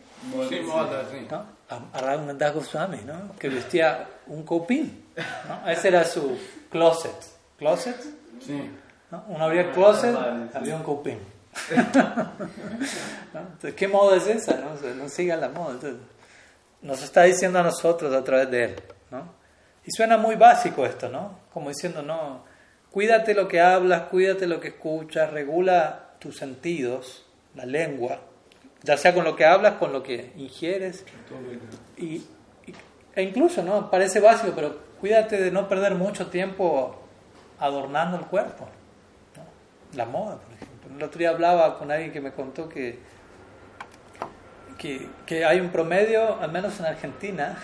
Sí, moda, sí. ¿No? A Goswami, ¿no? que vestía un copín. ¿no? Ese era su closet. ¿Closet? Sí. ¿No? Uno abría el closet, había un copín. Entonces, ¿qué moda es esa? No, no sigan la moda. Entonces, nos está diciendo a nosotros a través de él. ¿no? Y suena muy básico esto, ¿no? Como diciendo, no, cuídate lo que hablas, cuídate lo que escuchas, regula tus sentidos, la lengua, ya sea con lo que hablas, con lo que ingieres. Y, e incluso, ¿no? Parece básico, pero cuídate de no perder mucho tiempo adornando el cuerpo. La moda, por ejemplo. El otro día hablaba con alguien que me contó que, que, que hay un promedio, al menos en Argentina,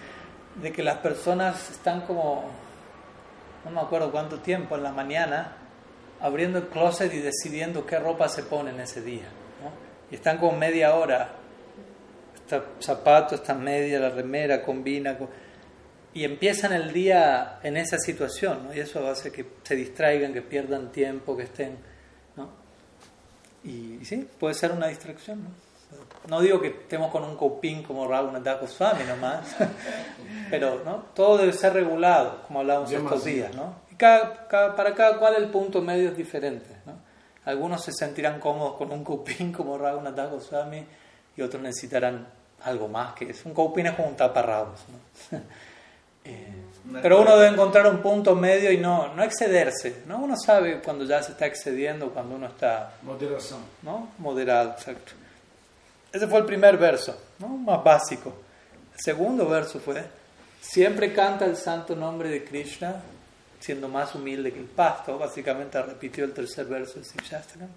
de que las personas están como, no me acuerdo cuánto tiempo, en la mañana, abriendo el closet y decidiendo qué ropa se pone en ese día. Y están con media hora, está zapato, está media, la remera, combina, y empiezan el día en esa situación, y eso hace que se distraigan, que pierdan tiempo, que estén... ¿no? Y, sí, puede ser una distracción. ¿no? digo que estemos con un copín como Raghunath Goswami nomás, pero ¿no? todo debe ser regulado, como hablábamos estos días. ¿no? Para cada cual el punto medio es diferente. ¿no? Algunos se sentirán cómodos con un copín como Raghunath Goswami y otros necesitarán algo más que eso. Un copín es como un taparrabos. ¿no? Eh, pero uno debe encontrar un punto medio y no, no excederse. ¿no? Uno sabe cuando ya se está excediendo, cuando uno está... Moderación. ¿no? Moderado, exacto. Ese fue el primer verso, ¿no? más básico. El segundo verso fue, siempre canta el santo nombre de Krishna, siendo más humilde que el pasto. Básicamente repitió el tercer verso de Sivashastakam.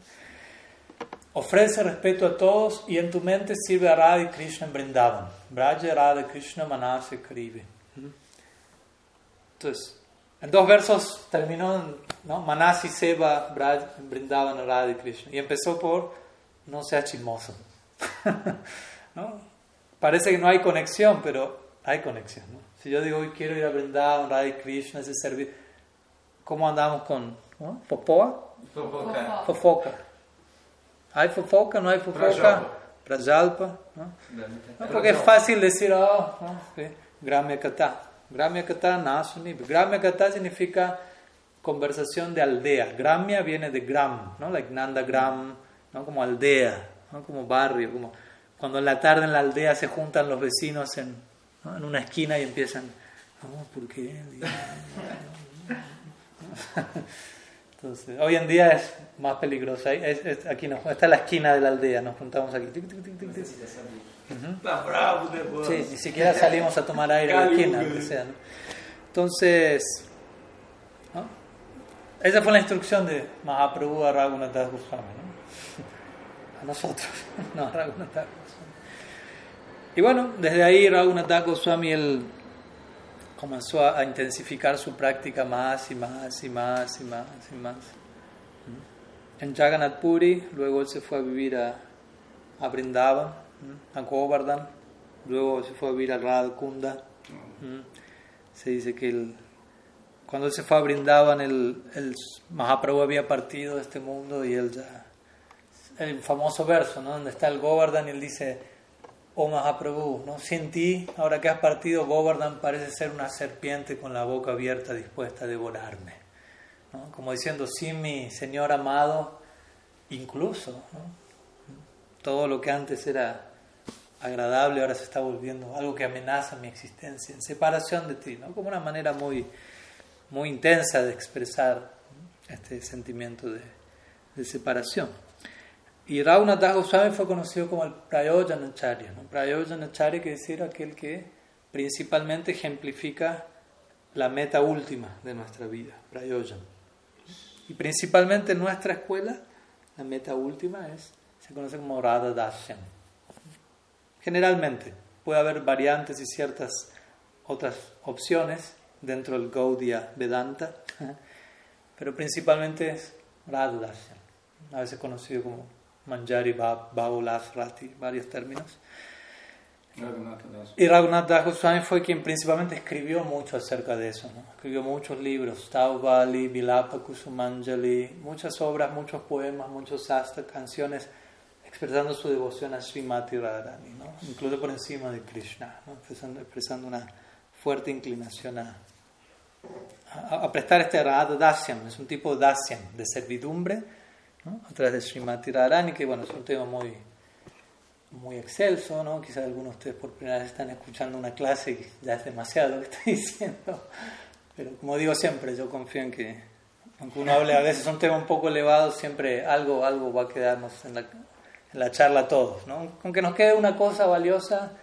Ofrece respeto a todos y en tu mente sirve a Radha y Krishna en Brindavan. Braja Radha Krishna Manase Karibe. Entonces, en dos versos terminó, ¿no? Manasi Seba Braj Brindavan Radha y Krishna. Y empezó por no sea chismoso. ¿No? Parece que no hay conexión, pero hay conexión. Si yo digo, hoy quiero ir a Brindavan Radha y Krishna, ese servicio. ¿Cómo andamos con ¿no? Popoa? Fofoca. Fofoca. ¿Hay fofoca? ¿No hay fofoca? Prajalpa. ¿no? No, porque es fácil decir, oh, ¿no? Sí. Gramya Kata. Gramya Nasuni. Gramya Kata significa conversación de aldea. Gramya viene de gram, ¿no? Like Nanda Gram, ¿no? Como aldea, ¿no? Como barrio, como cuando en la tarde en la aldea se juntan los vecinos en, ¿no? en una esquina y empiezan, oh, ¿por qué? Entonces, hoy en día es más peligroso. Es, es- aquí nos, esta es la esquina de la aldea, nos juntamos aquí. Tic, tic, tic, bravo. Sí, ni siquiera salimos a tomar aire en la esquina, sea, ¿no? Entonces, ¿no? esa fue la instrucción de Mahaprabhu a Raghunath Das Goswami, ¿no? A nosotros, no a Raghunath Das Goswami. Y bueno, desde ahí Raghunath Das Goswami él comenzó a, intensificar su práctica más y más y más y más y más. ¿Mm? En Jagannath Puri, luego él se fue a vivir a, a Brindavan, ¿m? a Govardhan, luego se fue a vivir a Radhakunda. ¿m? Se dice que él- cuando él se fue a Brindavan, el, el Mahaprabhu había partido de este mundo y él ya. El famoso verso, ¿no? Donde está el Govardhan y él dice: Oh Mahaprabhu, ¿no? sin ti, ahora que has partido, Govardhan parece ser una serpiente con la boca abierta dispuesta a devorarme. ¿no? Como diciendo, sin mi Señor amado, incluso, todo lo que antes era agradable ahora se está volviendo algo que amenaza mi existencia, en separación de ti, ¿no? como una manera muy, muy intensa de expresar este sentimiento de, de separación. Y Raghunath Das Goswami fue conocido como el Prayojanacharya. ¿no? Prayojanacharya quiere decir aquel que principalmente ejemplifica la meta última de nuestra vida, Prayojan. Y principalmente en nuestra escuela, la meta última es, se conoce como Radha Dashyam. Generalmente, puede haber variantes y ciertas otras opciones dentro del Gaudiya Vedanta, pero principalmente es Radha Dashyam, a veces conocido como Manjari Baulas Rati, varios términos. Y Raghunath Das Goswami fue quien principalmente escribió mucho acerca de eso, ¿no? escribió muchos libros, Tauvali, Vilapa Kusumanjali, muchas obras, muchos poemas, muchos hasta canciones expresando su devoción a Srimati Radharani, ¿no? incluso por encima de Krishna, ¿no? expresando, expresando una fuerte inclinación a, a, a prestar este Radha Dasyam, es un tipo de Dasyam, de servidumbre, ¿no? a través de Srimati Radharani, que bueno, es un tema muy muy excelso, ¿no? Quizás algunos de ustedes por primera vez están escuchando una clase y ya es demasiado lo que estoy diciendo. Pero como digo siempre, yo confío en que, aunque uno hable a veces un tema un poco elevado, siempre algo, algo va a quedarnos en la, en la charla a todos, ¿no? Aunque nos quede una cosa valiosa,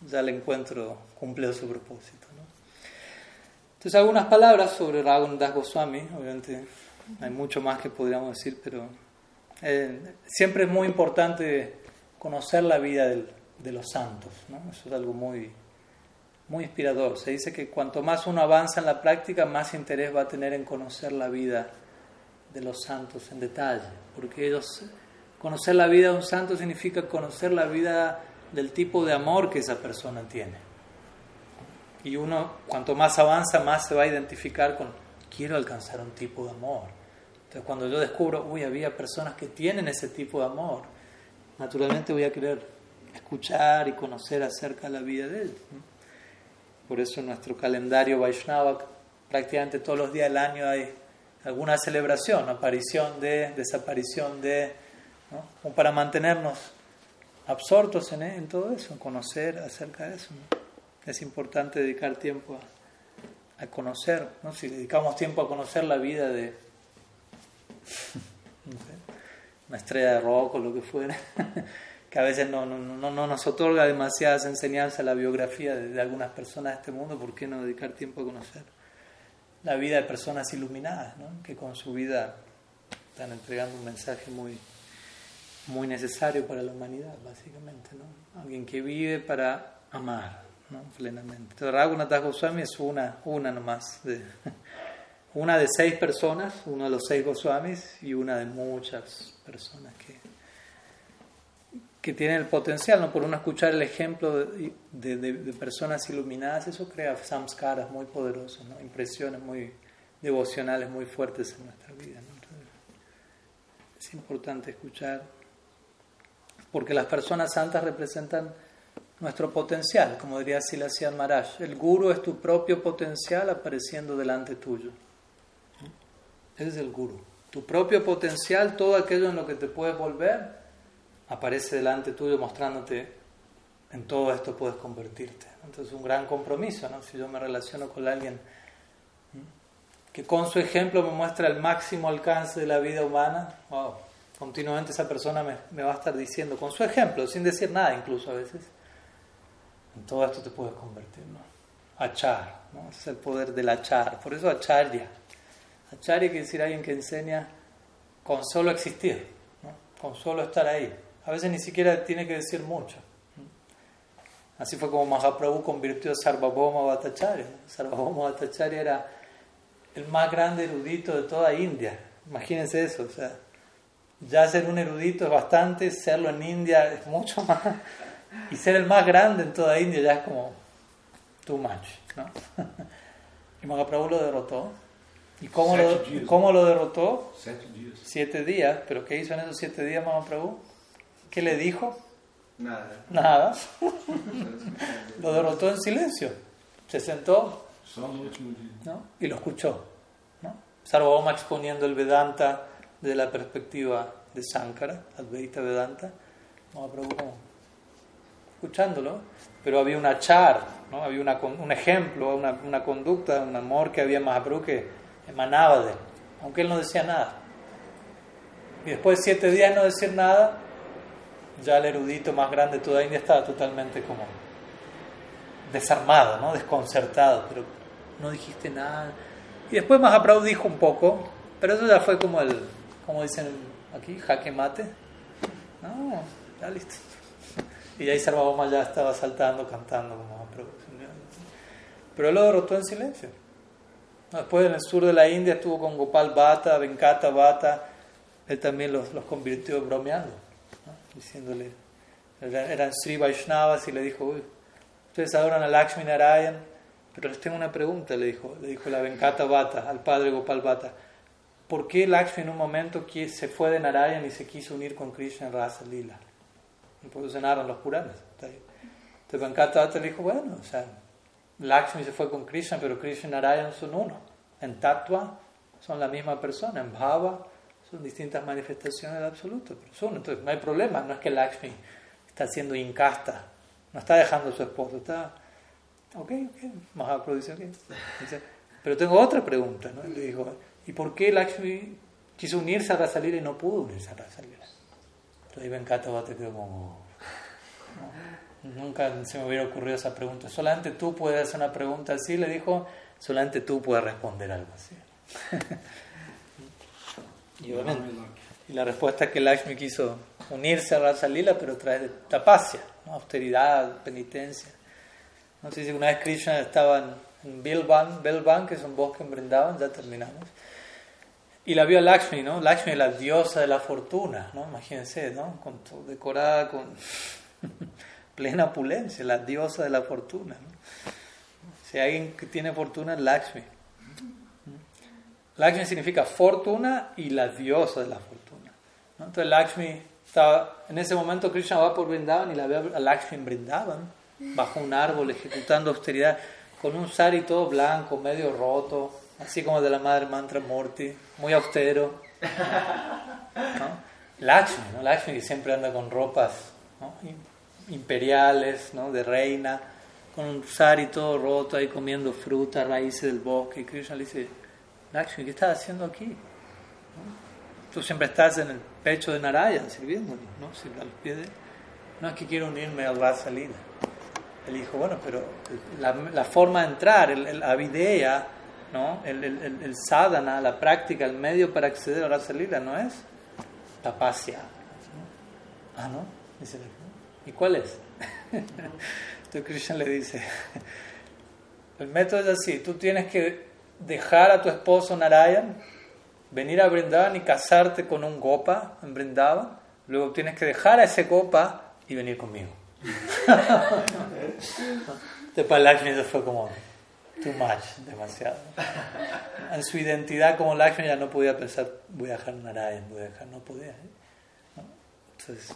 ya el encuentro cumplió su propósito. Entonces algunas palabras sobre Raghunath Goswami, obviamente hay mucho más que podríamos decir, pero eh, siempre es muy importante conocer la vida del- de los santos. ¿no? Eso es algo muy, muy inspirador. Se dice que cuanto más uno avanza en la práctica, más interés va a tener en conocer la vida de los santos en detalle. Porque ellos, conocer la vida de un santo significa conocer la vida del tipo de amor que esa persona tiene. Y uno, cuanto más avanza, más se va a identificar con, quiero alcanzar un tipo de amor. Entonces, cuando yo descubro, uy, había personas que tienen ese tipo de amor, naturalmente voy a querer escuchar y conocer acerca de la vida de él. Por eso en nuestro calendario Vaishnava, prácticamente todos los días del año hay alguna celebración, aparición de, desaparición de, ¿no? como para mantenernos absortos en, en todo eso, en conocer acerca de eso. ¿no? Es importante dedicar tiempo a conocer, ¿no? si dedicamos tiempo a conocer la vida de una estrella de rock o lo que fuera, que a veces no, no, no, no nos otorga demasiadas enseñanzas la biografía de, algunas personas de este mundo, ¿por qué no dedicar tiempo a conocer la vida de personas iluminadas, que con su vida están entregando un mensaje muy, muy necesario para la humanidad, básicamente? Alguien que vive para amar ¿no? plenamente. Entonces, Raghunath Goswami es una, una nomás, una de seis personas, uno de los seis Goswamis y una de muchas personas que, que tienen el potencial, ¿no? por uno escuchar el ejemplo de, de, personas iluminadas, eso crea samskaras muy poderosos, ¿no? impresiones muy devocionales muy fuertes en nuestra vida. ¿no? Es importante escuchar, porque las personas santas representan nuestro potencial, como diría Silasia Maharaj. El guru es tu propio potencial apareciendo delante tuyo. Ese es el guru. Tu propio potencial, todo aquello en lo que te puedes volver, aparece delante tuyo mostrándote en todo esto puedes convertirte. Entonces es un gran compromiso, ¿no? Si yo me relaciono con alguien que con su ejemplo me muestra el máximo alcance de la vida humana, wow, continuamente esa persona me, va a estar diciendo, con su ejemplo, sin decir nada incluso a veces, en todo esto te puedes convertir, ¿no? Achar, ¿no? Es el poder del achar. Por eso acharya. Acharya quiere decir alguien que enseña con solo existir, con solo estar ahí. A veces ni siquiera tiene que decir mucho. Así fue como Mahaprabhu convirtió a Sarvabhauma Bhattacharya. Sarvabhauma Bhattacharya era el más grande erudito de toda India. Imagínense eso. O sea, ya ser un erudito es bastante, serlo en India es mucho más. Y ser el más grande en toda India ya es como too much. ¿no? Y Mahaprabhu lo derrotó. ¿Y cómo, lo, cómo lo derrotó? Siete días. Siete días. ¿Pero qué hizo en esos siete días Mahaprabhu? ¿Qué le dijo? Nada. Nada. lo derrotó en silencio. Se sentó no y lo escuchó. ¿no? Sarvabhauma exponiendo el Vedanta desde la perspectiva de Sankara, Advaita Vedanta. Mahaprabhu escuchándolo, pero había un achar, ¿no? había una, un ejemplo, una, una conducta, un amor que había en Mahaprabhu que emanaba de él, aunque él no decía nada. Y después de siete días de no decir nada, ya el erudito más grande de toda India estaba totalmente como desarmado, ¿no? desconcertado, pero no dijiste nada. Y después Mahaprabhu dijo un poco, pero eso ya fue como el, como dicen aquí, jaque mate. No, ya listo. Y ahí Sarvabhauma ya estaba saltando, cantando como. Pero él lo derrotó en silencio. Después en el sur de la India estuvo con Gopal Bhatta, Venkata Bhatta, él también los, los convirtió bromeando, ¿no? diciéndole, eran Sri Vaishnavas y le dijo, uy, ustedes adoran a Lakshmi Narayan, pero les tengo una pregunta, le dijo, le dijo la Venkata Bhatta al padre Gopal Bhatta, ¿por qué Lakshmi en un momento se fue de Narayan y se quiso unir con Krishna en Rasa Lila? Y por eso se narran los Puranas. Entonces Venkata Bhatta le dijo, bueno, o sea, Lakshmi se fue con Krishna, pero Krishna y Narayan son uno. En Tattva son la misma persona, en Bhava son distintas manifestaciones del absoluto, pero son. Entonces no hay problema, no es que Lakshmi está siendo incasta, no está dejando a su esposo, está... Ok, ok, Mahaprabhu dice, ok. Dice, pero tengo otra pregunta, ¿no? Le dijo, ¿y por qué Lakshmi quiso unirse a Rasalila y no pudo unirse a Rasalila? Entonces Venkata Bhatta quedó como... ¿no? Nunca se me hubiera ocurrido esa pregunta. Solamente tú puedes hacer una pregunta así, le dijo, solamente tú puedes responder algo así. y, obviamente, y la respuesta es que Lakshmi quiso unirse a Rasa Lila, pero trae tapasya, ¿no? austeridad, penitencia. No sé si una vez Krishna estaba en, Bilban, Bilban, que es un bosque en Brindavan, ya terminamos. Y la vio a Lakshmi, ¿no? Lakshmi es la diosa de la fortuna, ¿no? Imagínense, ¿no? Con todo, decorada con plena opulencia, la diosa de la fortuna. ¿no? Si alguien que tiene fortuna es Lakshmi. Lakshmi significa fortuna y la diosa de la fortuna. Entonces Lakshmi estaba, en ese momento Krishna va por Vrindavan y la ve a Lakshmi en bajo un árbol, ejecutando austeridad, con un sari todo blanco, medio roto, así como de la madre mantra Murti, muy austero. ¿no? Lakshmi, ¿no? Lakshmi que siempre anda con ropas ¿no? Imperiales, ¿no? de reina, con un sari todo roto ahí comiendo fruta, raíces del bosque. Y Krishna le dice, Lakshmi, ¿qué estás haciendo aquí? Tú siempre estás en el pecho de Narayan sirviéndolo, ¿no? Si al pie de... No es que quiero unirme al Rasa Lila. Él dijo, bueno, pero la, la forma de entrar, el, el avideya, ¿no? El, el, el, sadhana, la práctica, el medio para acceder a Rasa Lila, ¿no es? Tapasya. ¿no? Ah, ¿no? Dice, ¿y cuál es? Entonces Krishna le dice, el método es así, tú tienes que dejar a tu esposo Narayan, venir a Brindavan y casarte con un gopa en Brindavan, luego tienes que dejar a ese gopa y venir conmigo. Entonces para Lakshmi eso fue como too much, demasiado. En su identidad como Lakshmi ya no podía pensar, voy a dejar Narayan, voy a dejar, no podía. ¿eh? Entonces,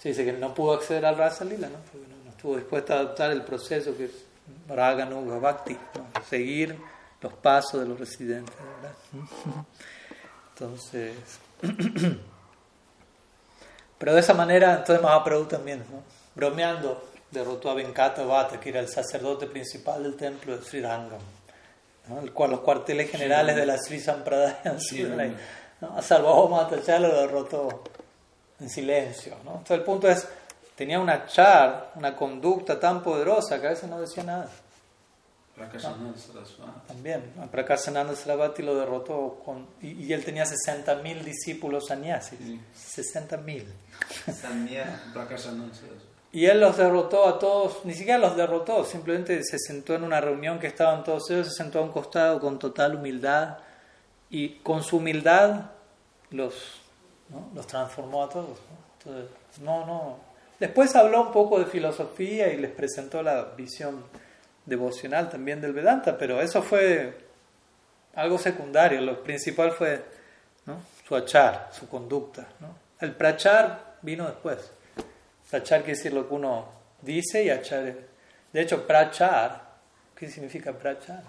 se dice que no pudo acceder al Rasa Lila, ¿no? Porque no, estuvo dispuesto a adoptar el proceso que es Raga Bhakti, seguir los pasos de los residentes, ¿verdad? Entonces, pero de esa manera, entonces Mahaprabhu también, ¿no? bromeando, derrotó a Venkata Vata, que era el sacerdote principal del templo de Sri Rangam, ¿no? el cual los cuarteles generales de la Sri Sampradaya, ¿no? a Salvador Matachala lo derrotó en silencio. ¿no? Entonces el punto es, tenía una char, una conducta tan poderosa que a veces no decía nada. También, Prakasananda Sarasvati lo derrotó con, y, él tenía 60.000 discípulos sannyasis. Sí. 60.000. y él los derrotó a todos, ni siquiera los derrotó, simplemente se sentó en una reunión que estaban todos ellos, se sentó a un costado con total humildad y con su humildad los, ¿no? los transformó a todos. Entonces, no, no. Después habló un poco de filosofía y les presentó la visión devocional también del Vedanta, pero eso fue algo secundario, lo principal fue su achar, su conducta. El prachar vino después. Prachar quiere decir lo que uno dice y achar. De hecho, prachar, ¿qué significa prachar?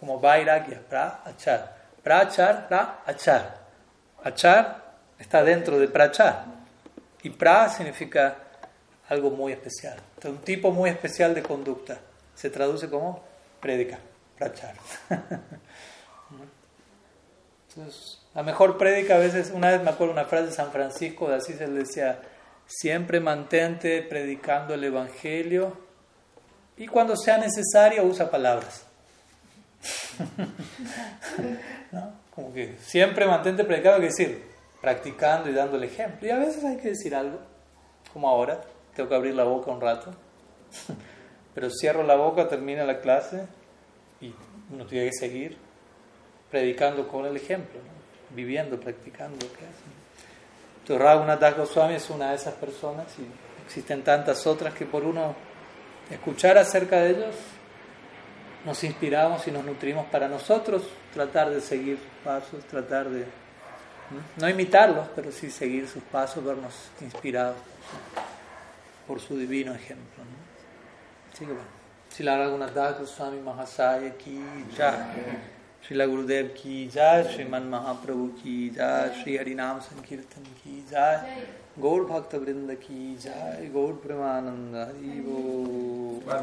Como vairagya, prachar. Prachar, pra, achar. Achar está dentro de prachar. Y pra significa algo muy especial. un tipo muy especial de conducta se traduce como prédica, prachar. Entonces, la mejor prédica a veces, una vez me acuerdo una frase de San Francisco de así se le decía, siempre mantente predicando el Evangelio y cuando sea necesario usa palabras. Como que siempre mantente predicando, que decir, practicando y dando el ejemplo. Y a veces hay que decir algo, como ahora, tengo que abrir la boca un rato. Pero cierro la boca, termina la clase y uno tiene que seguir predicando con el ejemplo, viviendo, practicando. Entonces Raghunath Goswami es una de esas personas y existen tantas otras que por uno escuchar acerca de ellos nos inspiramos y nos nutrimos para nosotros tratar de seguir pasos, tratar de no imitarlos, pero sí seguir sus pasos, vernos inspirados por su divino ejemplo. ¿no? Así que bueno, Sila Raghunathas Goswami Mahasaya Ki Jai, Srila Gurudev Ki Jai, Sriman Mahaprabhu Ki Jai, Sri Harinam Sankirtan Ki Jai, Gaur Bhakta Vrinda Ki Jai, Gaur Premananda Hari